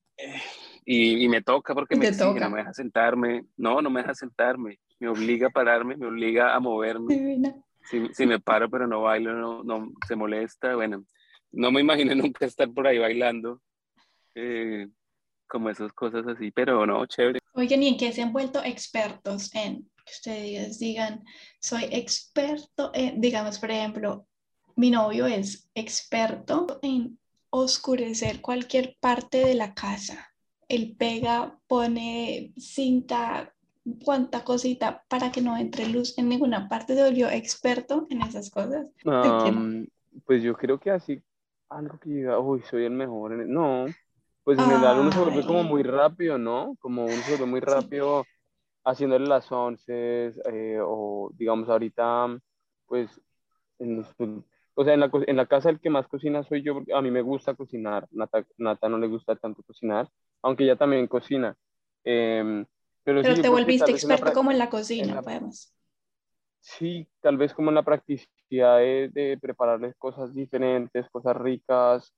Y, y me toca porque me exige, no me deja sentarme. No, no me deja sentarme. Me obliga a pararme, me obliga a moverme. Si, si, me paro pero no bailo, no, no se molesta. Bueno, no me imaginé nunca estar por ahí bailando, eh, como esas cosas así, pero no, chévere. Oigan, ¿y en qué se han vuelto expertos en? Que ustedes digan, soy experto en, digamos, por ejemplo, mi novio es experto en oscurecer cualquier parte de la casa. Él pega, pone cinta, cuanta cosita para que no entre luz en ninguna parte. Se volvió experto en esas cosas. pues yo creo que así algo que diga, uy, soy el mejor. En No, pues en general uno se vuelve como muy rápido, ¿no? Como uno se vuelve muy rápido haciéndole las once, eh, o digamos ahorita, pues, en o sea, en la, en la casa el que más cocina soy yo, porque a mí me gusta cocinar, Nata, Nata no le gusta tanto cocinar, aunque ella también cocina. Em, pero, pero te volviste experto como en la cocina, podemos. Sí, tal vez como en la practicidad de, de prepararles cosas diferentes, cosas ricas,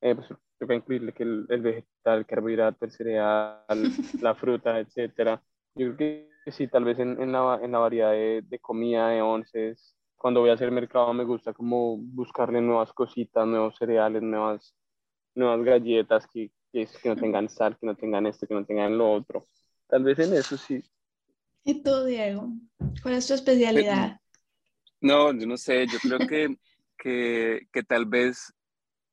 eh, pues toca incluirle que el, el, vegetal, el carbohidrato, el cereal, la fruta, etcétera. Yo creo que sí, tal vez en, en, la, en la, variedad de, de, comida, de onces, cuando voy a hacer mercado me gusta como buscarle nuevas cositas, nuevos cereales, nuevas, nuevas galletas que, que, que no tengan sal, que no tengan esto, que no tengan lo otro. Tal vez en eso sí, ¿Y tú, Diego? ¿Cuál es tu especialidad? No, yo no sé, yo creo que, que, que tal vez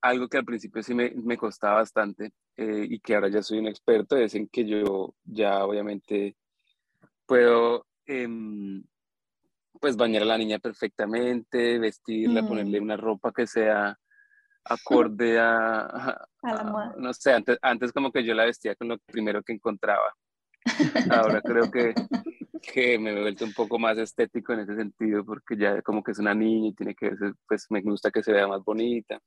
algo que al principio sí me, me costaba bastante eh, y que ahora ya soy un experto es en que yo ya obviamente puedo em, pues bañar a la niña perfectamente, vestirla, ponerle mm. una ropa que sea acorde a, a, la moda. no sé, antes, antes como que yo la vestía con lo primero que encontraba. Ahora creo que, que me he vuelto un poco más estético en ese sentido, porque ya como que es una niña y tiene que ser, pues me gusta que se vea más bonita.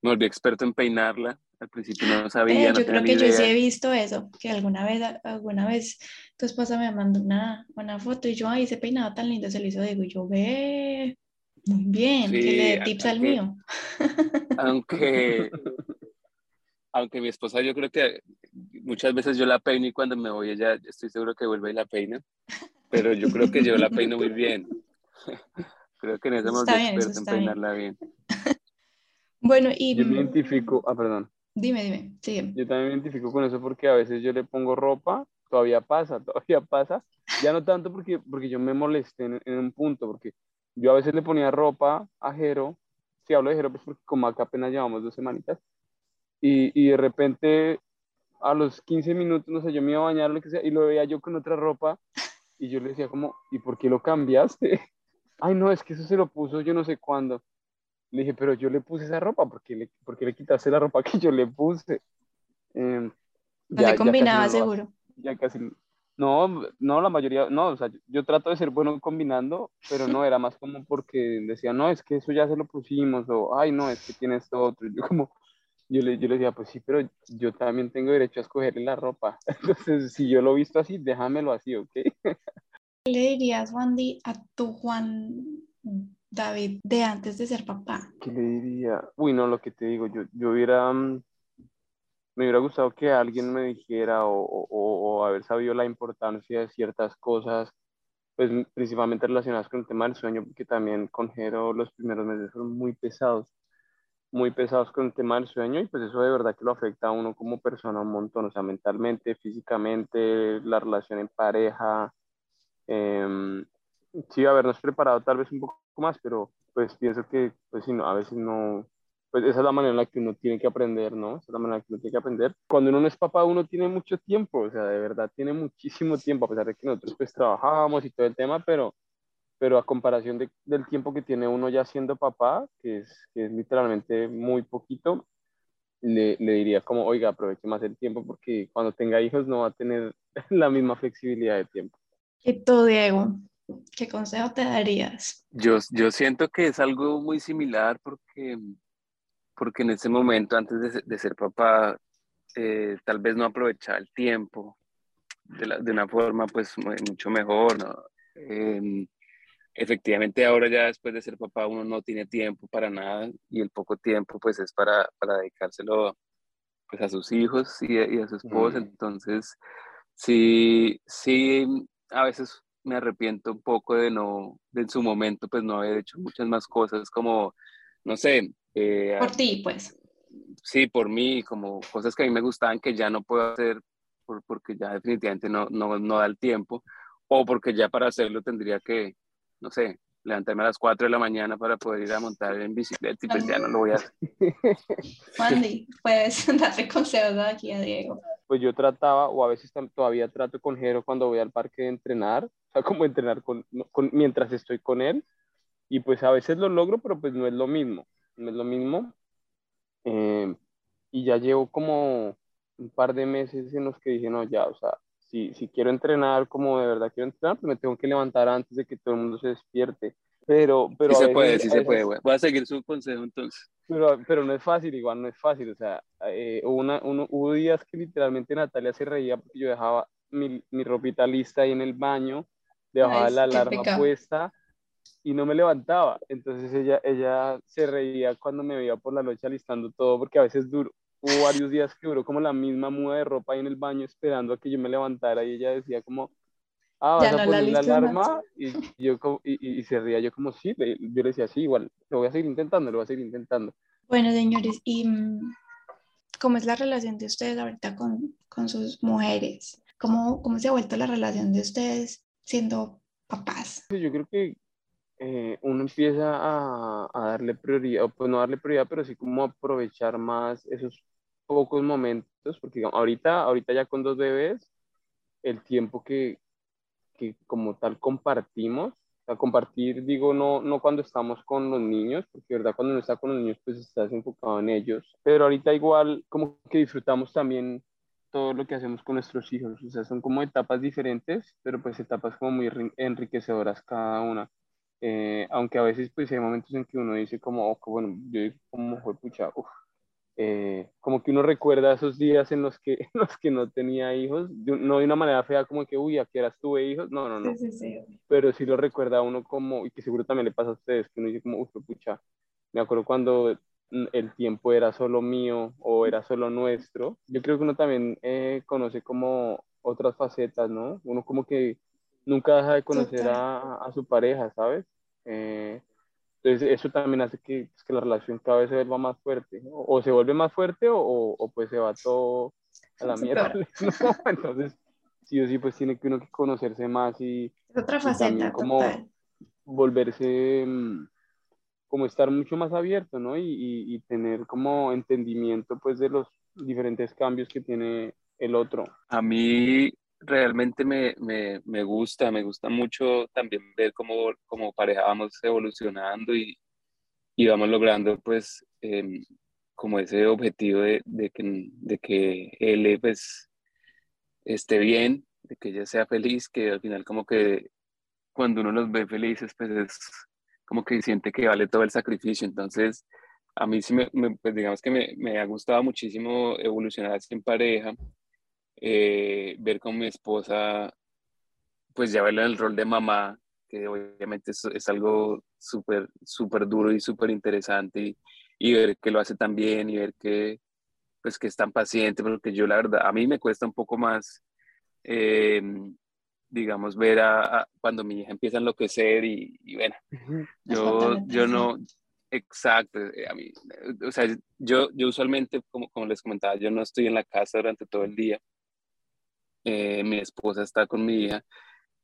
Me volví experto en peinarla. Al principio no sabía. Eh, yo creo que yo sí he visto eso, que alguna vez, alguna vez tu esposa me mandó una, una foto y yo, ay, ese peinado tan lindo se lo hizo Diego. Y yo, ve, muy bien, que le dé tips al mío. Aunque, aunque mi esposa yo creo que muchas veces yo la peino y cuando me voy ella estoy seguro que vuelve y la peina, pero yo creo que yo la peino muy bien. creo que en eso hemos experto en peinarla bien. bueno, y... Yo me identifico, ah, perdón. Dime, dime, sigue. Yo también me identifico con eso porque a veces yo le pongo ropa, todavía pasa, todavía pasa, ya no tanto porque, porque yo me molesté en, en un punto, porque yo a veces le ponía ropa a Jero, si hablo de Jero, pues porque como acá apenas llevamos dos semanitas, y, y de repente a los 15 minutos, no sé, yo me iba a bañar, lo que sea, y lo veía yo con otra ropa, y yo le decía como, ¿y por qué lo cambiaste? Ay, no, es que eso se lo puso yo no sé cuándo. Le dije, pero yo le puse esa ropa, ¿por qué le, por le quitaste la ropa que yo le puse? Eh, no le combinaba, seguro. Ya casi, no, no, la mayoría, no, o sea, yo, trato de ser bueno combinando, pero no, era más como porque decía, no, es que eso ya se lo pusimos, o, ay, no, es que tiene esto otro. Yo como, yo le, yo le decía, pues sí, pero yo también tengo derecho a escogerle la ropa. Entonces, si yo lo he visto así, déjamelo así, ¿ok? ¿Qué le dirías, Wandy, a tu Juan David de antes de ser papá? ¿Qué le diría? Uy, no, lo que te digo, yo, yo hubiera, mm, me hubiera gustado que alguien me dijera o, o, o, haber sabido la importancia de ciertas cosas, pues principalmente relacionadas con el tema del sueño, porque también con Jero los primeros meses fueron muy pesados, muy pesados con el tema del sueño y pues eso de verdad que lo afecta a uno como persona un montón, o sea, mentalmente, físicamente, la relación en pareja. Eh, sí, habernos preparado tal vez un poco más, pero pues pienso que pues si no, a veces no, pues esa es la manera en la que uno tiene que aprender, ¿no? Esa es la manera en la que uno tiene que aprender. Cuando uno no es papá, uno tiene mucho tiempo, o sea, de verdad tiene muchísimo tiempo, a pesar de que nosotros pues trabajamos y todo el tema, pero, pero a comparación de, del tiempo que tiene uno ya siendo papá, que es, que es literalmente muy poquito, le, le, diría como, oiga, aproveche más el tiempo porque cuando tenga hijos no va a tener la misma flexibilidad de tiempo. ¿Y tú, Diego? ¿Qué consejo te darías? Yo, yo siento que es algo muy similar porque porque en ese momento, antes de, ser papá, eh, tal vez no aprovechaba el tiempo de, de una forma pues mucho mejor, ¿no? Em, efectivamente ahora ya después de ser papá uno no tiene tiempo para nada y el poco tiempo pues es para, para dedicárselo pues a sus hijos y, a su esposa, entonces sí, sí, a veces me arrepiento un poco de no, de en su momento pues no haber hecho muchas más cosas como, no sé, eh, por ti, pues. Sí, por mí, como cosas que a mí me gustaban que ya no puedo hacer por, porque ya definitivamente no, no, no da el tiempo, o porque ya para hacerlo tendría que, no sé, levantarme a las 4 de la mañana para poder ir a montar en bicicleta y pues ya no lo voy a hacer. Wandy, puedes darle consejos aquí a Diego. Pues yo trataba, o a veces todavía trato con Jero cuando voy al parque de entrenar, o sea, como entrenar con, con, mientras estoy con él, y pues a veces lo logro, pero pues no es lo mismo no es lo mismo. Eh, y ya llevo como un par de meses en los que dije, no, ya, o sea, si, si quiero entrenar como de verdad quiero entrenar, pues me tengo que levantar antes de que todo el mundo se despierte. Pero, pero sí se puede, sí se puede, Voy a seguir su consejo entonces. Pero, pero no es fácil, igual no es fácil. O sea, eh, una, uno, hubo días que literalmente Natalia se reía porque yo dejaba mi, mi ropita lista ahí en el baño, dejaba la alarma puesta y no me levantaba. Entonces ella, ella se reía cuando me veía por la noche alistando todo, porque a veces duro, hubo varios días que duró como la misma muda de ropa ahí en el baño esperando a que yo me levantara y ella decía como, ah, vas a poner la, alarma y, yo, y, y, se reía yo como, sí, yo le decía, sí, igual, lo voy a seguir intentando, lo voy a seguir intentando. Bueno, señores, ¿y mm, cómo es la relación de ustedes ahorita con, con sus mujeres? ¿Cómo, ¿Cómo se ha vuelto la relación de ustedes siendo papás? Yo creo que eh, uno empieza a, a, darle prioridad, o pues no darle prioridad, pero sí como aprovechar más esos pocos momentos, porque ahorita, ahorita ya con dos bebés, el tiempo que, que como tal compartimos, o sea, compartir, digo, no, no cuando estamos con los niños, porque verdad cuando uno está con los niños, pues estás enfocado en ellos, pero ahorita igual como que disfrutamos también todo lo que hacemos con nuestros hijos, o sea, son como etapas diferentes, pero pues etapas como muy enriquecedoras cada una. Eh, aunque a veces pues hay momentos en que uno dice como, oh, bueno, yo como fue pucha, eh, como que uno recuerda esos días en los que, en los que no tenía hijos, no de una manera fea como que, uy, ¿a qué horas tuve hijos? No, no, no. Sí, sí, sí. Pero sí lo recuerda uno como, y que seguro también le pasa a ustedes, que uno dice como, uy, pucha, me acuerdo cuando el tiempo era solo mío o era solo nuestro. Yo creo que uno también eh, conoce como otras facetas, ¿no? Uno como que nunca deja de conocer a, a, su pareja, ¿sabes? Eh, entonces eso también hace que, pues, que, la relación cada vez se vuelva más fuerte, o se vuelve más fuerte o, o, pues se va todo a la mierda. Entonces sí o sí pues tiene que uno que conocerse más y, otra faceta, como volverse mm, como estar mucho más abierto, ¿no? Y, y, y, tener como entendimiento pues de los diferentes cambios que tiene el otro. A mí realmente me, me, me, gusta, me gusta mucho también ver cómo, cómo pareja vamos evolucionando y, y vamos logrando pues em, como ese objetivo de, de, que, de que él pues esté bien, de que ella sea feliz, que al final como que cuando uno los ve felices pues es como que siente que vale todo el sacrificio, entonces a mí sí me, pues digamos que me, me ha gustado muchísimo evolucionar así en pareja, eh, ver con mi esposa, pues ya verla en el rol de mamá, que obviamente es, es algo súper, súper duro y súper interesante, y, y, ver que lo hace tan bien, y ver que, pues que es tan paciente, porque yo la verdad, a mí me cuesta un poco más, eh, digamos, ver a, cuando mi hija empieza a enloquecer y, bueno, yo, yo no, exacto, eh, a mí, o sea, yo, yo usualmente, como, como les comentaba, yo no estoy en la casa durante todo el día, eh, mi esposa está con mi hija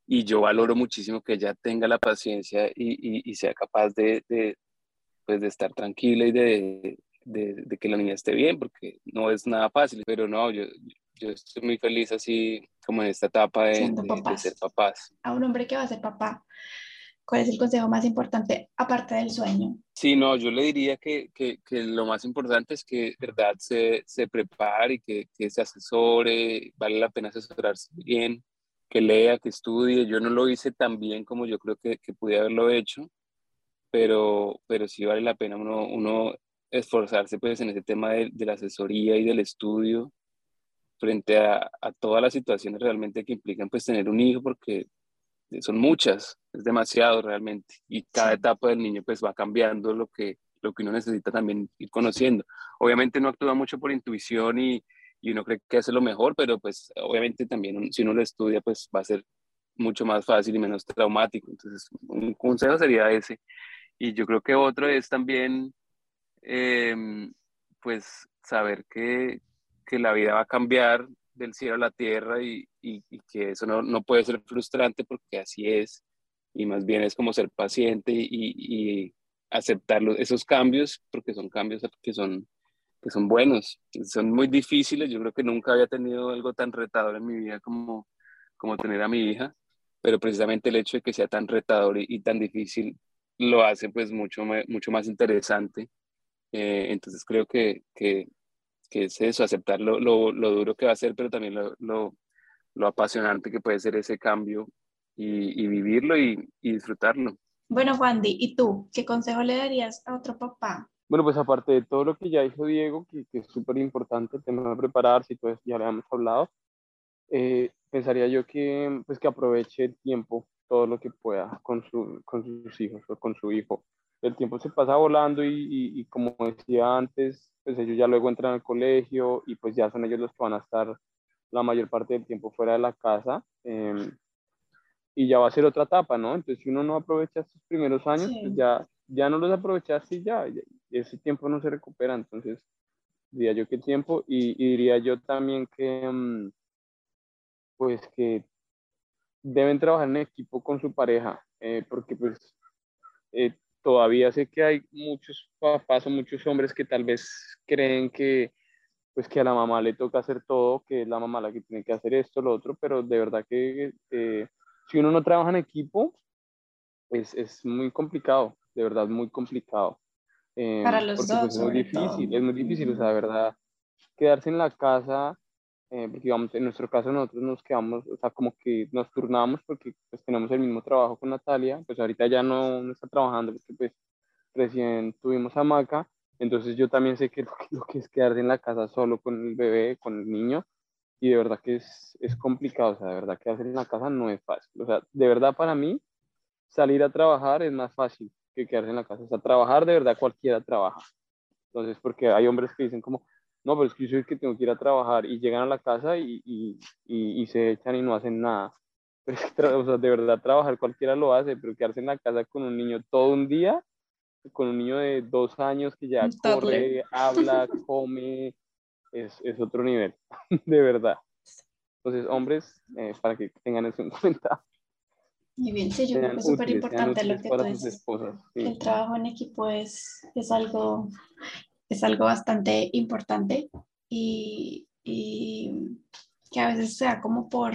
y yo valoro muchísimo que ella tenga la paciencia y, y, sea capaz de, de, pues de estar tranquila y de, de, que la niña esté bien, porque no es nada fácil, pero no, yo, yo estoy muy feliz así como en esta etapa de, ser papás. A un hombre que va a ser papá, ¿cuál es el consejo más importante aparte del sueño? Sí, no, yo le diría que, que, que lo más importante es que, verdad, se, se prepare y que, que se asesore, vale la pena asesorarse bien, que lea, que estudie. Yo no lo hice tan bien como yo creo que, que pude haberlo hecho, pero, pero sí vale la pena uno, uno esforzarse pues en ese tema de, de la asesoría y del estudio frente a, a, todas las situaciones realmente que implican pues tener un hijo porque son muchas, es demasiado realmente y cada etapa del niño pues va cambiando lo que, lo que uno necesita también ir conociendo. Obviamente no actúa mucho por intuición y, y uno cree que hace lo mejor, pero pues obviamente también si uno lo estudia pues va a ser mucho más fácil y menos traumático. Entonces un consejo sería ese. Y yo creo que otro es también Em, pues saber que, que, la vida va a cambiar del cielo a la tierra y, y, que eso no, no, puede ser frustrante porque así es. Y más bien es como ser paciente y, y aceptar esos cambios porque son cambios que son, que son buenos, son muy difíciles, yo creo que nunca había tenido algo tan retador en mi vida como, como tener a mi hija, pero precisamente el hecho de que sea tan retador y, tan difícil lo hace pues mucho, mucho más interesante. Eh, entonces creo que, que, que, es eso, aceptar lo, lo, lo, duro que va a ser, pero también lo, lo apasionante que puede ser ese cambio y, y vivirlo y, y, disfrutarlo. Bueno, Juan, ¿y tú qué consejo le darías a otro papá? Bueno, pues aparte de todo lo que ya dijo Diego, que, que es súper importante el tema de prepararse y todo eso, ya le hemos hablado, eh, pensaría yo que, pues que aproveche el tiempo, todo lo que pueda con, su, con sus hijos o con su hijo el tiempo se pasa volando y, y, como decía antes, pues ellos ya luego entran al colegio y pues ya son ellos los que van a estar la mayor parte del tiempo fuera de la casa em, y ya va a ser otra etapa, ¿no? Entonces si uno no aprovecha estos primeros años, pues ya, ya no los aprovechaste y ya, ese tiempo no se recupera, entonces diría yo que tiempo y, diría yo también que em, pues que deben trabajar en equipo con su pareja, eh, porque pues eh, todavía sé que hay muchos papás o muchos hombres que tal vez creen que pues que a la mamá le toca hacer todo, que es la mamá la que tiene que hacer esto, lo otro, pero de verdad que eh, si uno no trabaja en equipo, es, es muy complicado, de verdad muy complicado. Eh, Para los pues, dos. es muy difícil, es muy difícil, o sea, de verdad, quedarse en la casa eh, porque digamos, en nuestro caso nosotros nos quedamos, o sea, como que nos turnamos porque pues tenemos el mismo trabajo con Natalia, pues ahorita ya no, no está trabajando porque pues recién tuvimos a Maca, entonces yo también sé que lo, que es quedarse en la casa solo con el bebé, con el niño, y de verdad que es, es complicado, o sea, de verdad quedarse en la casa no es fácil, o sea, de verdad para mí salir a trabajar es más fácil que quedarse en la casa, o sea, trabajar de verdad cualquiera trabaja, entonces porque hay hombres que dicen como, no, pero es que yo soy el que tengo que ir a trabajar y llegan a la casa y, y, y, se echan y no hacen nada. Pero o sea, de verdad, trabajar cualquiera lo hace, pero quedarse en la casa con un niño todo un día, con un niño de dos años que ya corre, habla, come, es, es, otro nivel, de verdad. Entonces, hombres, eh, para que tengan eso en cuenta. Muy bien, sí, yo creo que es súper importante lo que tú dices. El trabajo en equipo es, es algo es algo bastante importante y, que a veces sea como por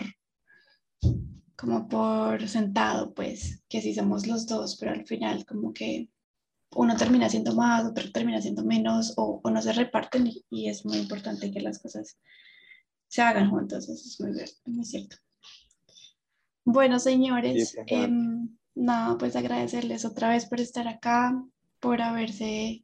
como por sentado, pues, que si somos los dos, pero al final como que uno termina siendo más, otro termina siendo menos, o, no se reparten y, es muy importante que las cosas se hagan juntos, eso es muy, muy cierto. Bueno, señores, em, nada, pues agradecerles otra vez por estar acá, por haberse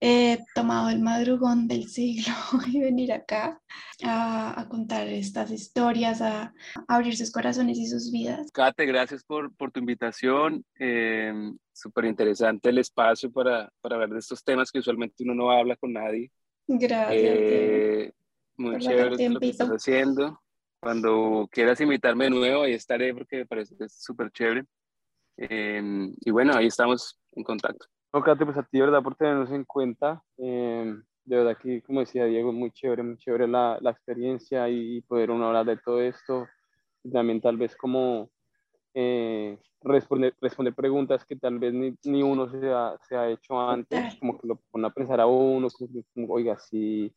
he tomado el madrugón del siglo y venir acá a, contar estas historias, a, abrir sus corazones y sus vidas. Kate, gracias por, por tu invitación. Eh, Súper interesante el espacio para, para hablar de estos temas que usualmente uno no habla con nadie. Gracias. Eh, muy chévere lo que estás haciendo. Cuando quieras invitarme de nuevo, ahí estaré porque me parece súper chévere. Eh, y bueno, ahí estamos en contacto. No, Kate, pues a ti, verdad, por tenernos en cuenta. Eh, de verdad que, como decía Diego, muy chévere, muy chévere la, la experiencia y poder uno hablar de todo esto. Y también tal vez como eh, responder, responder preguntas que tal vez ni, ni uno se ha, se ha hecho antes, como que lo pone a pensar a uno, como, oiga, sí.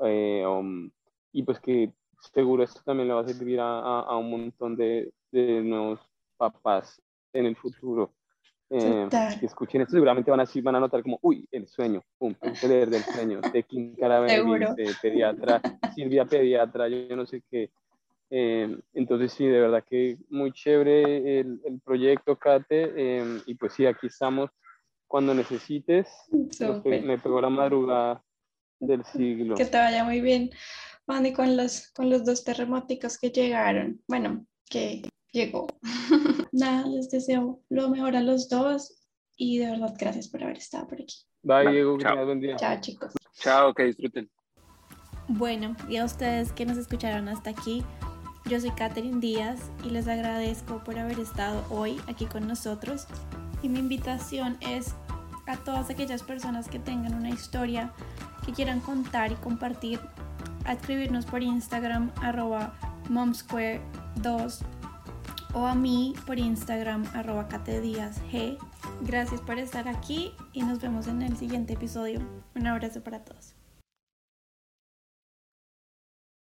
eh, um, y pues que seguro esto también le va a servir a, a, a un montón de, de nuevos papás en el futuro. Eh, que escuchen esto, seguramente van a, van a notar como, uy, el sueño, pum, el del sueño, de Kim de pediatra, Silvia Pediatra, yo, no sé qué. Eh, entonces, sí, de verdad que muy chévere el, el proyecto, Kate, eh, y pues sí, aquí estamos cuando necesites. Me pegó la madrugada del siglo. Que te vaya muy bien, Mandy, con los, con los dos terremoticos que llegaron. Bueno, que llegó. Nada, les deseo lo mejor a los dos y de verdad gracias por haber estado por aquí. Bye, Vale, Diego, que tengas buen día. Chao, chicos. Chao, que disfruten. Bueno, y a ustedes que nos escucharon hasta aquí, yo soy Catherine Díaz y les agradezco por haber estado hoy aquí con nosotros. Y mi invitación es a todas aquellas personas que tengan una historia que quieran contar y compartir, a escribirnos por Instagram arroba momsquare2 o a mí por Instagram arroba G. Gracias por estar aquí y nos vemos en el siguiente episodio. Un abrazo para todos.